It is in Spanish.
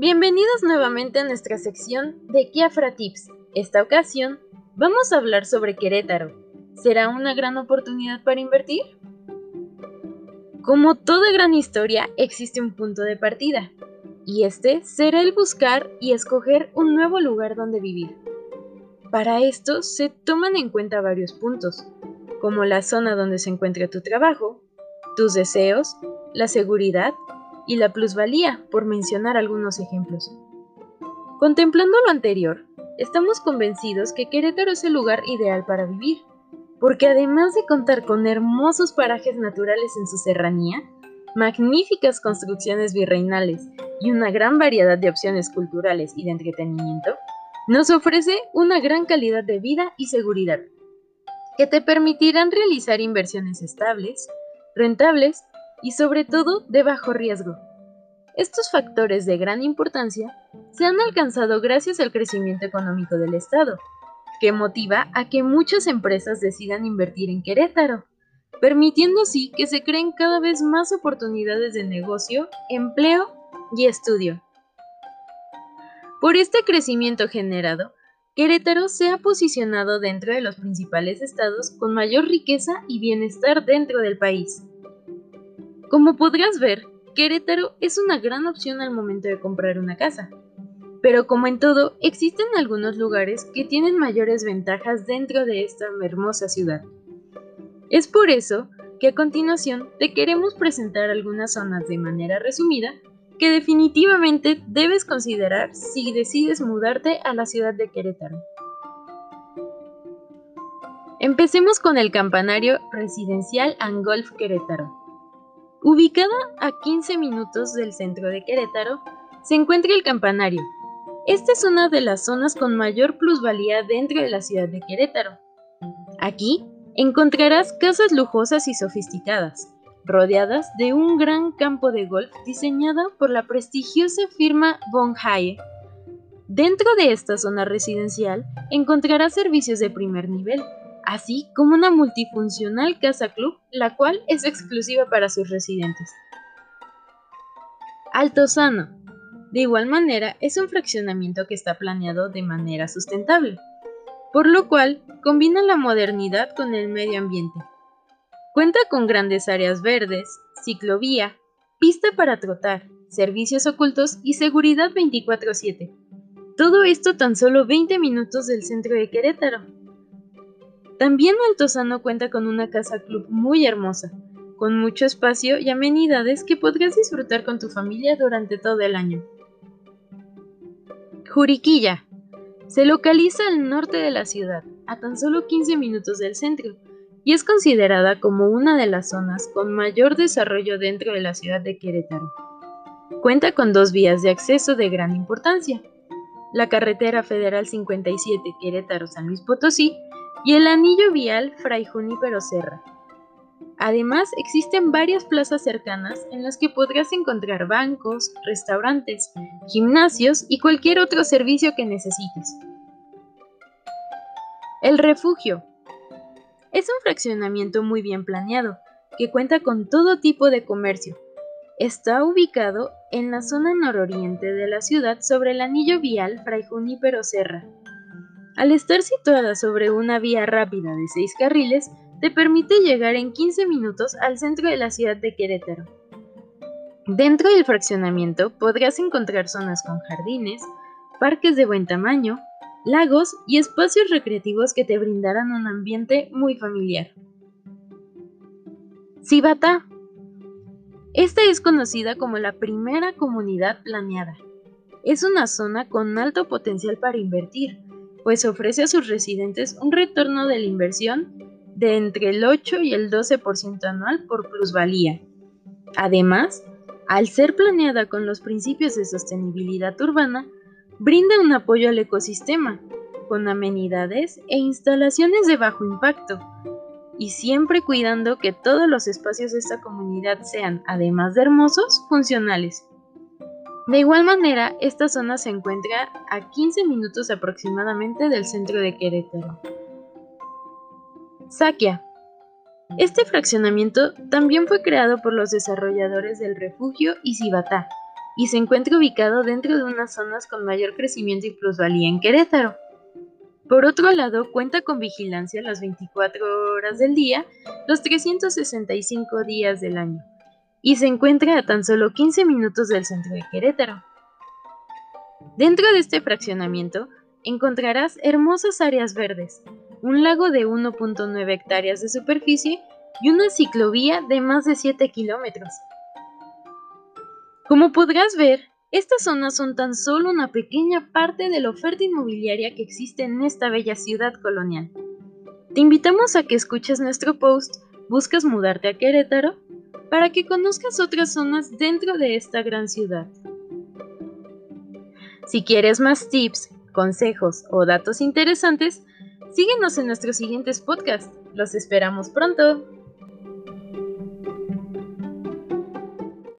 Bienvenidos nuevamente a nuestra sección de Kiafra Tips. Esta ocasión vamos a hablar sobre Querétaro. ¿Será una gran oportunidad para invertir? Como toda gran historia, existe un punto de partida, y este será el buscar y escoger un nuevo lugar donde vivir. Para esto se toman en cuenta varios puntos, como la zona donde se encuentra tu trabajo, tus deseos, la seguridad y la plusvalía, por mencionar algunos ejemplos. Contemplando lo anterior, estamos convencidos que Querétaro es el lugar ideal para vivir, porque además de contar con hermosos parajes naturales en su serranía, magníficas construcciones virreinales y una gran variedad de opciones culturales y de entretenimiento, nos ofrece una gran calidad de vida y seguridad, que te permitirán realizar inversiones estables, rentables y sobre todo de bajo riesgo. Estos factores de gran importancia se han alcanzado gracias al crecimiento económico del Estado, que motiva a que muchas empresas decidan invertir en Querétaro, permitiendo así que se creen cada vez más oportunidades de negocio, empleo y estudio. Por este crecimiento generado, Querétaro se ha posicionado dentro de los principales estados con mayor riqueza y bienestar dentro del país. Como podrás ver, Querétaro es una gran opción al momento de comprar una casa. Pero como en todo, existen algunos lugares que tienen mayores ventajas dentro de esta hermosa ciudad. Es por eso que a continuación te queremos presentar algunas zonas de manera resumida que definitivamente debes considerar si decides mudarte a la ciudad de Querétaro. Empecemos con el campanario residencial Angolf Querétaro. Ubicada a 15 minutos del centro de Querétaro, se encuentra el campanario. Esta es una de las zonas con mayor plusvalía dentro de la ciudad de Querétaro. Aquí encontrarás casas lujosas y sofisticadas, rodeadas de un gran campo de golf diseñado por la prestigiosa firma Von Haye. Dentro de esta zona residencial encontrarás servicios de primer nivel, así como una multifuncional casa club, la cual es exclusiva para sus residentes. Altozano. De igual manera, es un fraccionamiento que está planeado de manera sustentable, por lo cual combina la modernidad con el medio ambiente. Cuenta con grandes áreas verdes, ciclovía, pista para trotar, servicios ocultos y seguridad 24/7. Todo esto tan solo 20 minutos del centro de Querétaro. También Altozano cuenta con una casa club muy hermosa, con mucho espacio y amenidades que podrás disfrutar con tu familia durante todo el año. Juriquilla. Se localiza al norte de la ciudad, a tan solo 15 minutos del centro, y es considerada como una de las zonas con mayor desarrollo dentro de la ciudad de Querétaro. Cuenta con dos vías de acceso de gran importancia, la carretera federal 57 Querétaro-San Luis Potosí y el anillo vial Fray Junípero Serra. Además, existen varias plazas cercanas en las que podrás encontrar bancos, restaurantes, gimnasios y cualquier otro servicio que necesites. El refugio. Es un fraccionamiento muy bien planeado, que cuenta con todo tipo de comercio. Está ubicado en la zona nororiente de la ciudad sobre el anillo vial Fray Junípero Serra, al estar situada sobre una vía rápida de 6 carriles, te permite llegar en 15 minutos al centro de la ciudad de Querétaro. Dentro del fraccionamiento podrás encontrar zonas con jardines, parques de buen tamaño, lagos y espacios recreativos que te brindarán un ambiente muy familiar. Cibatá. Esta es conocida como la primera comunidad planeada. Es una zona con alto potencial para invertir, pues ofrece a sus residentes un retorno de la inversión de entre el 8 y el 12% anual por plusvalía. Además, al ser planeada con los principios de sostenibilidad urbana, brinda un apoyo al ecosistema, con amenidades e instalaciones de bajo impacto, y siempre cuidando que todos los espacios de esta comunidad sean, además de hermosos, funcionales. De igual manera, esta zona se encuentra a 15 minutos aproximadamente del centro de Querétaro. Saquia. Este fraccionamiento también fue creado por los desarrolladores del refugio y Cibatá, y se encuentra ubicado dentro de unas zonas con mayor crecimiento y plusvalía en Querétaro. Por otro lado, cuenta con vigilancia las 24 horas del día, los 365 días del año, y se encuentra a tan solo 15 minutos del centro de Querétaro. Dentro de este fraccionamiento encontrarás hermosas áreas verdes, un lago de 1.9 hectáreas de superficie y una ciclovía de más de 7 kilómetros. Como podrás ver, estas zonas son tan solo una pequeña parte de la oferta inmobiliaria que existe en esta bella ciudad colonial. Te invitamos a que escuches nuestro post ¿Buscas mudarte a Querétaro? para que conozcas otras zonas dentro de esta gran ciudad. Si quieres más tips, consejos o datos interesantes, síguenos en nuestros siguientes podcasts. Los esperamos pronto.